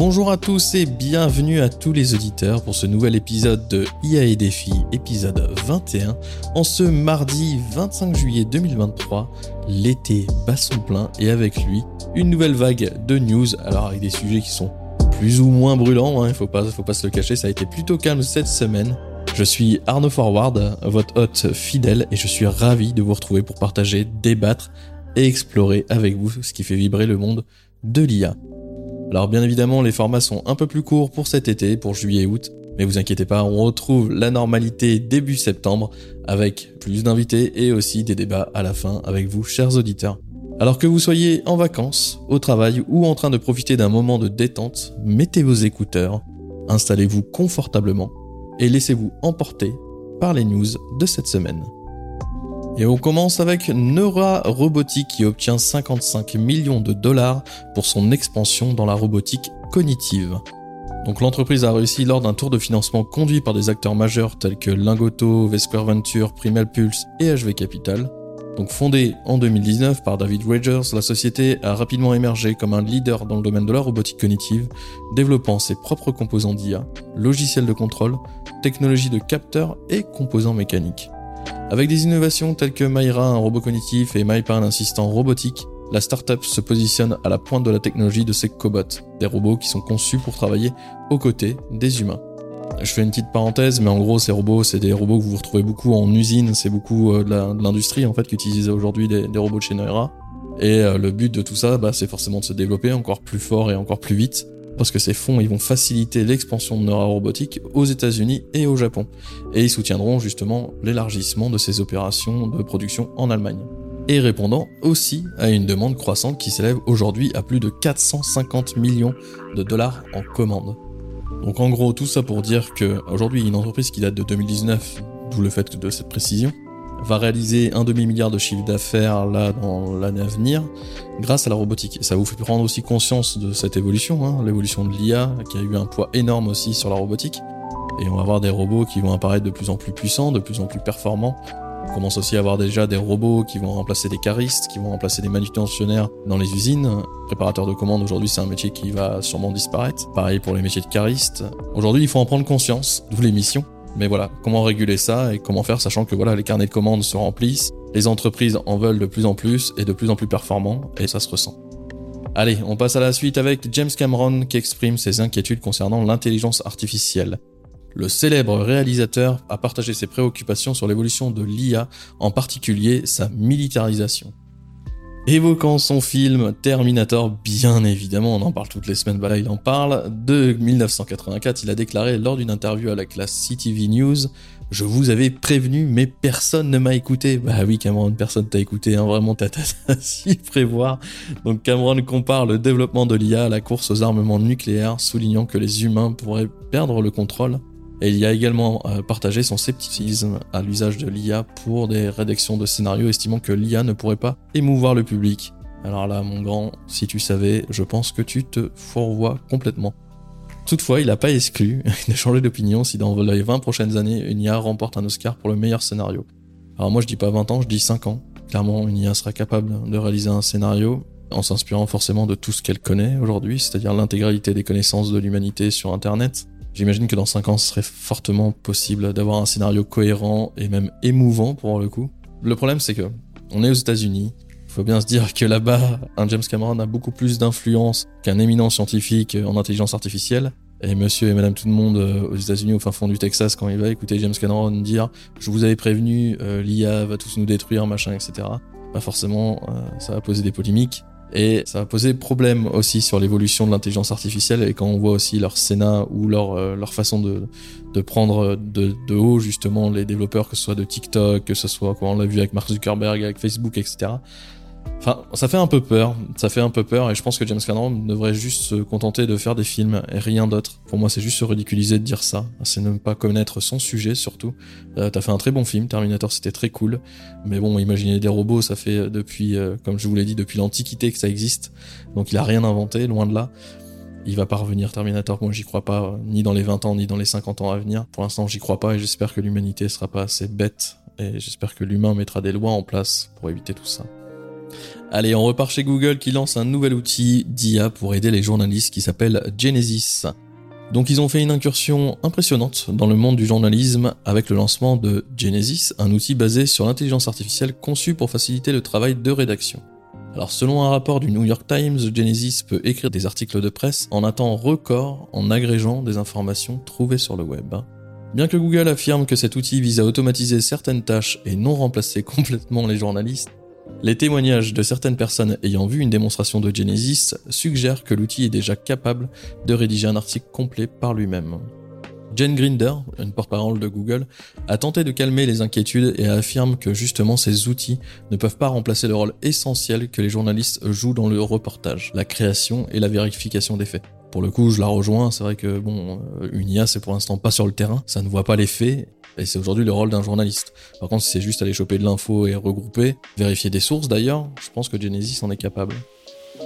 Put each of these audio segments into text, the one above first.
Bonjour à tous et bienvenue à tous les auditeurs pour ce nouvel épisode de IA et Défi, épisode 21. En ce mardi 25 juillet 2023, l'été bat son plein et avec lui une nouvelle vague de news, alors avec des sujets qui sont plus ou moins brûlants, hein, il faut pas, faut pas se le cacher, ça a été plutôt calme cette semaine. Je suis Arnaud Forward, votre hôte fidèle, et je suis ravi de vous retrouver pour partager, débattre et explorer avec vous ce qui fait vibrer le monde de l'IA. Alors bien évidemment, les formats sont un peu plus courts pour cet été, pour juillet et août, mais vous inquiétez pas, on retrouve la normalité début septembre avec plus d'invités et aussi des débats à la fin avec vous, chers auditeurs. Alors que vous soyez en vacances, au travail ou en train de profiter d'un moment de détente, mettez vos écouteurs, installez-vous confortablement et laissez-vous emporter par les news de cette semaine. Et on commence avec Neura Robotics qui obtient 55 millions de dollars pour son expansion dans la robotique cognitive. Donc l'entreprise a réussi lors d'un tour de financement conduit par des acteurs majeurs tels que Lingoto, Vesquare Venture, Primal Pulse et HV Capital. Donc fondée en 2019 par David Rogers, la société a rapidement émergé comme un leader dans le domaine de la robotique cognitive, développant ses propres composants d'IA, logiciels de contrôle, technologies de capteurs et composants mécaniques. Avec des innovations telles que Myra, un robot cognitif, et MyPa, un assistant robotique, la startup se positionne à la pointe de la technologie de ses cobots, des robots qui sont conçus pour travailler aux côtés des humains. Je fais une petite parenthèse, mais en gros, ces robots, c'est des robots que vous retrouvez beaucoup en usine, c'est beaucoup euh, de l'industrie en fait qui utilise aujourd'hui des, robots de chez Neura. Et euh, le but de tout ça, bah, c'est forcément de se développer encore plus fort et encore plus vite parce que ces fonds vont faciliter l'expansion de Neura Robotique aux États-Unis et au Japon. Et ils soutiendront justement l'élargissement de ces opérations de production en Allemagne. Et répondant aussi à une demande croissante qui s'élève aujourd'hui à plus de 450 millions de dollars en commandes. Donc en gros, tout ça pour dire que aujourd'hui, une entreprise qui date de 2019, d'où le fait de cette précision, va réaliser un demi-milliard de chiffre d'affaires là dans l'année à venir grâce à la robotique. Et ça vous fait prendre aussi conscience de cette évolution, hein, l'évolution de l'IA qui a eu un poids énorme aussi sur la robotique. Et on va avoir des robots qui vont apparaître de plus en plus puissants, de plus en plus performants. On commence aussi à avoir déjà des robots qui vont remplacer des caristes, qui vont remplacer des manutentionnaires dans les usines. Préparateur de commandes, aujourd'hui, c'est un métier qui va sûrement disparaître. Pareil pour les métiers de caristes. Aujourd'hui, il faut en prendre conscience, d'où les missions. Mais voilà, comment réguler ça et comment faire sachant que voilà, les carnets de commandes se remplissent, les entreprises en veulent de plus en plus et de plus en plus performants et ça se ressent. Allez, on passe à la suite avec James Cameron qui exprime ses inquiétudes concernant l'intelligence artificielle. Le célèbre réalisateur a partagé ses préoccupations sur l'évolution de l'IA, en particulier sa militarisation. Évoquant son film Terminator, bien évidemment, on en parle toutes les semaines, bah là il en parle, de 1984, il a déclaré lors d'une interview à la classe CTV News je vous avais prévenu, mais personne ne m'a écouté. Bah oui, Cameron, personne t'a écouté, hein, vraiment, t'as si prévoir. Donc Cameron compare le développement de l'IA à la course aux armements nucléaires, soulignant que les humains pourraient perdre le contrôle et il y a également euh, partagé son scepticisme à l'usage de l'IA pour des rédactions de scénarios, estimant que l'IA ne pourrait pas émouvoir le public. Alors là, mon grand, si tu savais, je pense que tu te fourvoies complètement. Toutefois, il n'a pas exclu de changer d'opinion si dans les 20 prochaines années, une IA remporte un Oscar pour le meilleur scénario. Alors moi, je dis pas 20 ans, je dis 5 ans. Clairement, une IA sera capable de réaliser un scénario en s'inspirant forcément de tout ce qu'elle connaît aujourd'hui, c'est-à-dire l'intégralité des connaissances de l'humanité sur Internet, J'imagine que dans 5 ans, ce serait fortement possible d'avoir un scénario cohérent et même émouvant pour le coup. Le problème, c'est que on est aux États-Unis. Il faut bien se dire que là-bas, un James Cameron a beaucoup plus d'influence qu'un éminent scientifique en intelligence artificielle. Et monsieur et madame tout le monde euh, aux États-Unis, au fin fond du Texas, quand il va écouter James Cameron dire Je vous avais prévenu, euh, l'IA va tous nous détruire, machin, etc. Bah forcément, euh, ça va poser des polémiques. Et ça va poser problème aussi sur l'évolution de l'intelligence artificielle et quand on voit aussi leur Sénat ou leur, euh, leur façon de, de prendre de, de, haut justement les développeurs, que ce soit de TikTok, que ce soit, comme on l'a vu avec Mark Zuckerberg, avec Facebook, etc. Enfin, ça fait un peu peur, ça fait un peu peur, et je pense que James Cameron devrait juste se contenter de faire des films et rien d'autre. Pour moi, c'est juste se ridiculiser de dire ça, c'est ne pas connaître son sujet surtout. Euh, T'as fait un très bon film, Terminator, c'était très cool, mais bon, imaginer des robots, ça fait depuis, euh, comme je vous l'ai dit, depuis l'Antiquité que ça existe, donc il a rien inventé, loin de là. Il va pas revenir Terminator, moi j'y crois pas, ni dans les 20 ans, ni dans les 50 ans à venir. Pour l'instant, j'y crois pas, et j'espère que l'humanité sera pas assez bête, et j'espère que l'humain mettra des lois en place pour éviter tout ça. Allez, on repart chez Google qui lance un nouvel outil d'IA pour aider les journalistes qui s'appelle Genesis. Donc ils ont fait une incursion impressionnante dans le monde du journalisme avec le lancement de Genesis, un outil basé sur l'intelligence artificielle conçu pour faciliter le travail de rédaction. Alors selon un rapport du New York Times, Genesis peut écrire des articles de presse en un temps record en agrégeant des informations trouvées sur le web. Bien que Google affirme que cet outil vise à automatiser certaines tâches et non remplacer complètement les journalistes, les témoignages de certaines personnes ayant vu une démonstration de Genesis suggèrent que l'outil est déjà capable de rédiger un article complet par lui-même. Jen Grinder, une porte-parole de Google, a tenté de calmer les inquiétudes et affirme que justement ces outils ne peuvent pas remplacer le rôle essentiel que les journalistes jouent dans le reportage, la création et la vérification des faits. Pour le coup, je la rejoins, c'est vrai que bon, euh, une IA c'est pour l'instant pas sur le terrain, ça ne voit pas les faits et c'est aujourd'hui le rôle d'un journaliste. Par contre, si c'est juste aller choper de l'info et regrouper, vérifier des sources d'ailleurs, je pense que Genesis en est capable.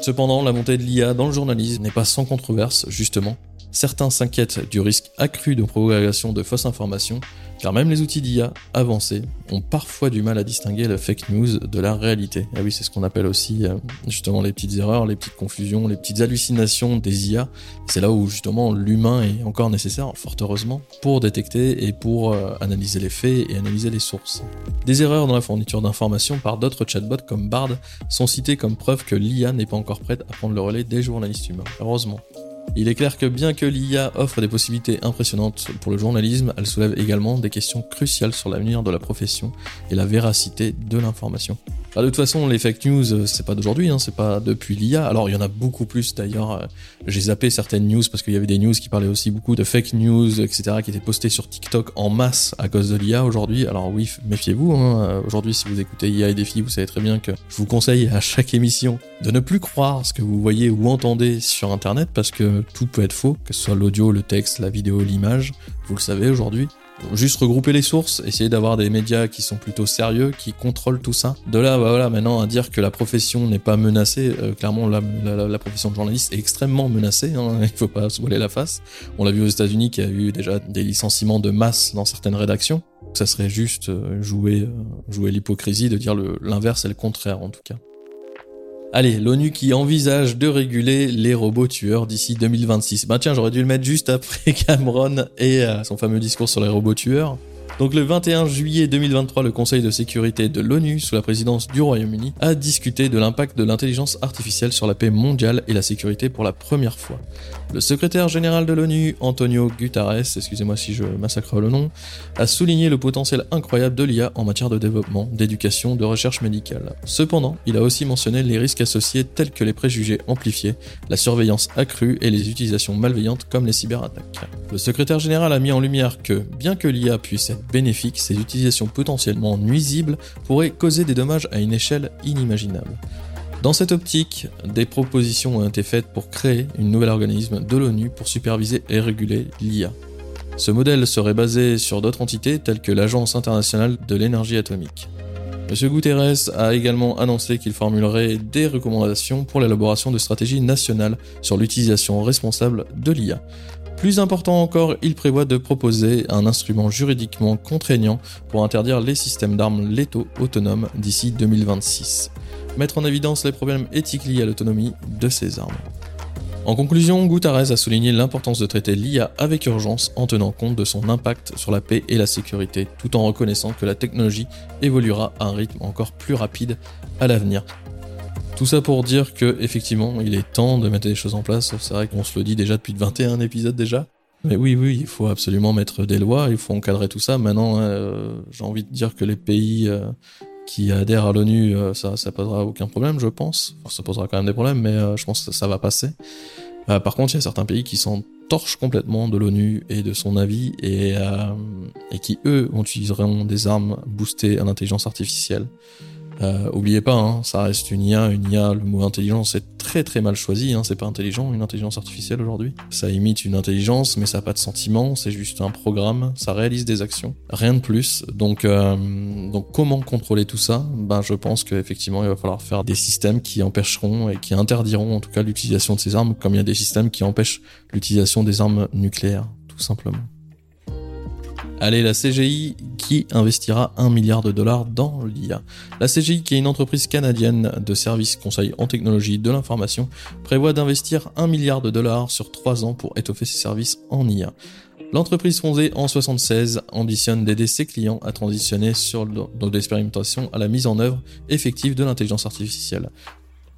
Cependant, la montée de l'IA dans le journalisme n'est pas sans controverse, justement. Certains s'inquiètent du risque accru de propagation de fausses informations car même les outils d'IA avancés ont parfois du mal à distinguer la fake news de la réalité. Ah oui, c'est ce qu'on appelle aussi euh, justement les petites erreurs, les petites confusions, les petites hallucinations des IA. C'est là où justement l'humain est encore nécessaire, fort heureusement, pour détecter et pour euh, analyser les faits et analyser les sources. Des erreurs dans la fourniture d'informations par d'autres chatbots comme Bard sont citées comme preuve que l'IA n'est pas encore prête à prendre le relais des journalistes humains. Heureusement. Il est clair que bien que l'IA offre des possibilités impressionnantes pour le journalisme, elle soulève également des questions cruciales sur l'avenir de la profession et la véracité de l'information. Bah, de toute façon, les fake news, euh, c'est pas d'aujourd'hui, hein, c'est pas depuis l'IA. Alors, il y en a beaucoup plus d'ailleurs. Euh, j'ai zappé certaines news parce qu'il y avait des news qui parlaient aussi beaucoup de fake news, etc., qui étaient postées sur TikTok en masse à cause de l'IA aujourd'hui. Alors oui, méfiez-vous. Hein. Euh, aujourd'hui, si vous écoutez IA et Défi, vous savez très bien que je vous conseille à chaque émission de ne plus croire ce que vous voyez ou entendez sur Internet parce que tout peut être faux, que ce soit l'audio, le texte, la vidéo, l'image. Vous le savez aujourd'hui. Juste regrouper les sources, essayer d'avoir des médias qui sont plutôt sérieux, qui contrôlent tout ça. De là, bah voilà, maintenant à dire que la profession n'est pas menacée, euh, clairement la, profession de journaliste est extrêmement menacée. Hein, il faut pas se voiler la face. On l'a vu aux États-Unis, qui a eu déjà des licenciements de masse dans certaines rédactions. Ça serait juste euh, jouer, euh, jouer l'hypocrisie de dire l'inverse et le contraire en tout cas. Allez, l'ONU qui envisage de réguler les robots tueurs d'ici 2026. Ben tiens, j'aurais dû le mettre juste après Cameron et euh, son fameux discours sur les robots tueurs. Donc le 21 juillet 2023, le Conseil de sécurité de l'ONU, sous la présidence du Royaume-Uni, a discuté de l'impact de l'intelligence artificielle sur la paix mondiale et la sécurité pour la première fois. Le secrétaire général de l'ONU, Antonio Guterres, excusez-moi si je massacre le nom, a souligné le potentiel incroyable de l'IA en matière de développement, d'éducation, de recherche médicale. Cependant, il a aussi mentionné les risques associés tels que les préjugés amplifiés, la surveillance accrue et les utilisations malveillantes comme les cyberattaques. Le secrétaire général a mis en lumière que, bien que l'IA puisse être bénéfique, ces utilisations potentiellement nuisibles pourraient causer des dommages à une échelle inimaginable. Dans cette optique, des propositions ont été faites pour créer une nouvel organisme de l'ONU pour superviser et réguler l'IA. Ce modèle serait basé sur d'autres entités telles que l'Agence internationale de l'énergie atomique. M. Guterres a également annoncé qu'il formulerait des recommandations pour l'élaboration de stratégies nationales sur l'utilisation responsable de l'IA. Plus important encore, il prévoit de proposer un instrument juridiquement contraignant pour interdire les systèmes d'armes létaux autonomes d'ici 2026. Mettre en évidence les problèmes éthiques liés à l'autonomie de ces armes. En conclusion, Guterres a souligné l'importance de traiter l'IA avec urgence en tenant compte de son impact sur la paix et la sécurité, tout en reconnaissant que la technologie évoluera à un rythme encore plus rapide à l'avenir. Tout ça pour dire que effectivement, il est temps de mettre des choses en place. C'est vrai qu'on se le dit déjà depuis 21 épisodes déjà. Mais oui, oui, il faut absolument mettre des lois, il faut encadrer tout ça. Maintenant, euh, j'ai envie de dire que les pays euh, qui adhèrent à l'ONU, euh, ça, ça posera aucun problème, je pense. ça posera quand même des problèmes, mais je pense que ça, va passer. par contre, il y a certains pays qui s'en torchent complètement de l'ONU et de son avis et, et qui, eux, utiliseront des armes boostées à l'intelligence artificielle. Euh, oubliez pas, hein, ça reste une IA, une IA, le mot intelligence est très très mal choisi, hein, c'est pas intelligent une intelligence artificielle aujourd'hui. Ça imite une intelligence, mais ça n'a pas de sentiment, c'est juste un programme, ça réalise des actions, rien de plus. Donc, euh, comment contrôler tout ça? Ben je pense qu'effectivement il va falloir faire des systèmes qui empêcheront et qui interdiront en tout cas l'utilisation de ces armes, comme il y a des systèmes qui empêchent l'utilisation des armes nucléaires, tout simplement. Allez, la CGI investira 1 milliard de dollars dans l'IA. La CGI, qui est une entreprise canadienne de services conseils en technologie de l'information, prévoit d'investir 1 milliard de dollars sur 3 ans pour étoffer ses services en IA. L'entreprise fondée en 76 ambitionne d'aider ses clients à transitionner sur l'expérimentation à la mise en œuvre effective de l'intelligence artificielle.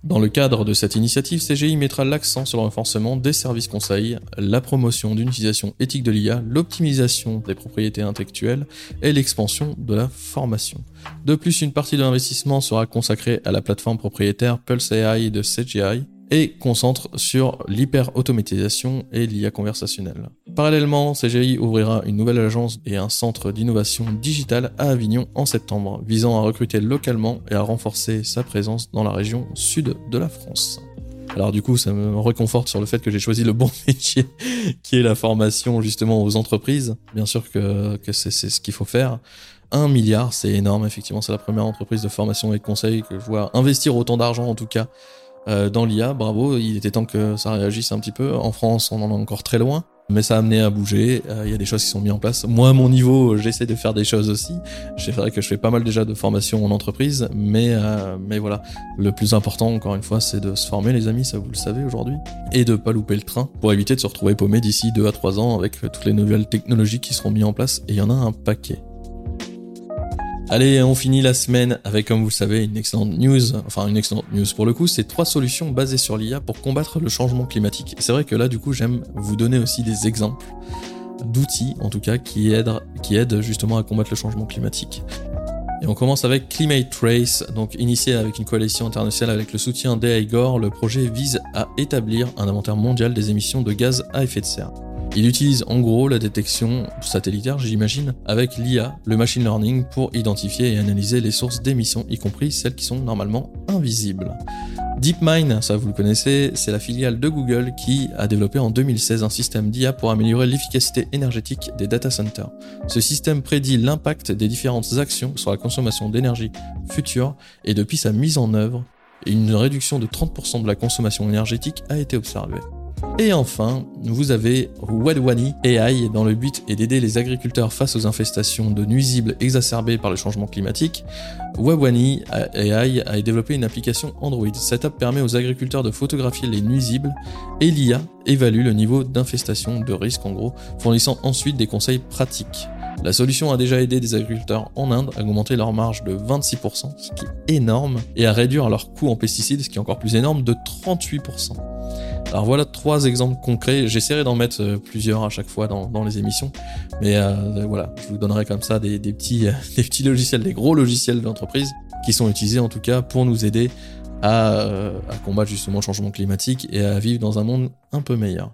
Dans le cadre de cette initiative, CGI mettra l'accent sur le renforcement des services conseils, la promotion d'une utilisation éthique de l'IA, l'optimisation des propriétés intellectuelles et l'expansion de la formation. De plus, une partie de l'investissement sera consacrée à la plateforme propriétaire Pulse AI de CGI, et concentre sur l'hyper-automatisation et l'IA conversationnelle. Parallèlement, CGI ouvrira une nouvelle agence et un centre d'innovation digitale à Avignon en septembre, visant à recruter localement et à renforcer sa présence dans la région sud de la France. Alors du coup, ça me réconforte sur le fait que j'ai choisi le bon métier, qui est la formation justement aux entreprises. Bien sûr que, que c'est ce qu'il faut faire. Un milliard, c'est énorme, effectivement, c'est la première entreprise de formation et de conseil que je vois investir autant d'argent en tout cas euh, dans l'IA. Bravo, il était temps que ça réagisse un petit peu. En France, on en est encore très loin. Mais ça a amené à bouger, euh, il y a des choses qui sont mises en place. Moi, à mon niveau, j'essaie de faire des choses aussi. C'est vrai que je fais pas mal déjà de formation en entreprise, mais, euh, mais voilà. Le plus important, encore une fois, c'est de se former, les amis, ça vous le savez aujourd'hui, et de pas louper le train pour éviter de se retrouver paumé d'ici 2 à 3 ans avec toutes les nouvelles technologies qui seront mises en place, et il y en a un paquet. Allez, on finit la semaine avec, comme vous le savez, une excellente news. Enfin, une excellente news pour le coup, c'est trois solutions basées sur l'IA pour combattre le changement climatique. C'est vrai que là, du coup, j'aime vous donner aussi des exemples d'outils, en tout cas, qui aident, justement à combattre le changement climatique. Et on commence avec Climate Trace, donc initié avec une coalition internationale avec le soutien d'AIGOR, le projet vise à établir un inventaire mondial des émissions de gaz à effet de serre. Il utilise en gros la détection satellitaire, j'imagine, avec l'IA, le machine learning, pour identifier et analyser les sources d'émissions, y compris celles qui sont normalement invisibles. DeepMind, ça vous le connaissez, c'est la filiale de Google qui a développé en 2016 un système d'IA pour améliorer l'efficacité énergétique des data centers. Ce système prédit l'impact des différentes actions sur la consommation d'énergie future et depuis sa mise en œuvre, une réduction de 30% de la consommation énergétique a été observée. Et enfin, vous avez Wadwani AI dans le but d'aider les agriculteurs face aux infestations de nuisibles exacerbées par le changement climatique. Wadwani AI a développé une application Android. Cette app permet aux agriculteurs de photographier les nuisibles et l'IA évalue le niveau d'infestation, de risque en gros, fournissant ensuite des conseils pratiques. La solution a déjà aidé des agriculteurs en Inde à augmenter leur marge de 26%, ce qui est énorme, et à réduire leur coût en pesticides, ce qui est encore plus énorme, de 38%. Alors voilà trois exemples concrets. J'essaierai d'en mettre euh, plusieurs à chaque fois dans, les émissions. Mais euh, voilà, je vous donnerai comme ça des, petits, logiciels, des gros logiciels d'entreprise qui sont utilisés en tout cas pour nous aider euh, à combattre justement le changement climatique et à vivre dans un monde un peu meilleur.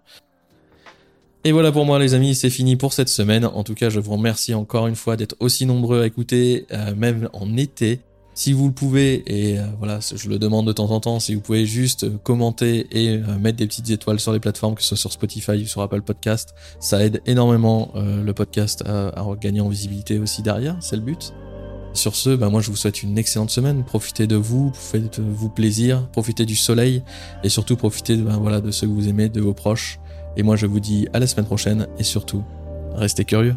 Et voilà pour moi les amis, c'est fini pour cette semaine. En tout cas, je vous remercie encore une fois d'être aussi nombreux à écouter, même en été. Si vous le pouvez, et euh, voilà, je le demande de temps en temps, si vous pouvez juste euh, commenter et euh, mettre des petites étoiles sur les plateformes, que ce soit sur Spotify ou sur Apple Podcast, ça aide énormément le podcast à, gagner en visibilité aussi derrière, c'est le but. Sur ce, bah moi je vous souhaite une excellente semaine. Profitez de vous, faites-vous plaisir, profitez du soleil et surtout profitez ben, voilà, de ceux que vous aimez, de vos proches. Et moi je vous dis à la semaine prochaine et surtout, restez curieux.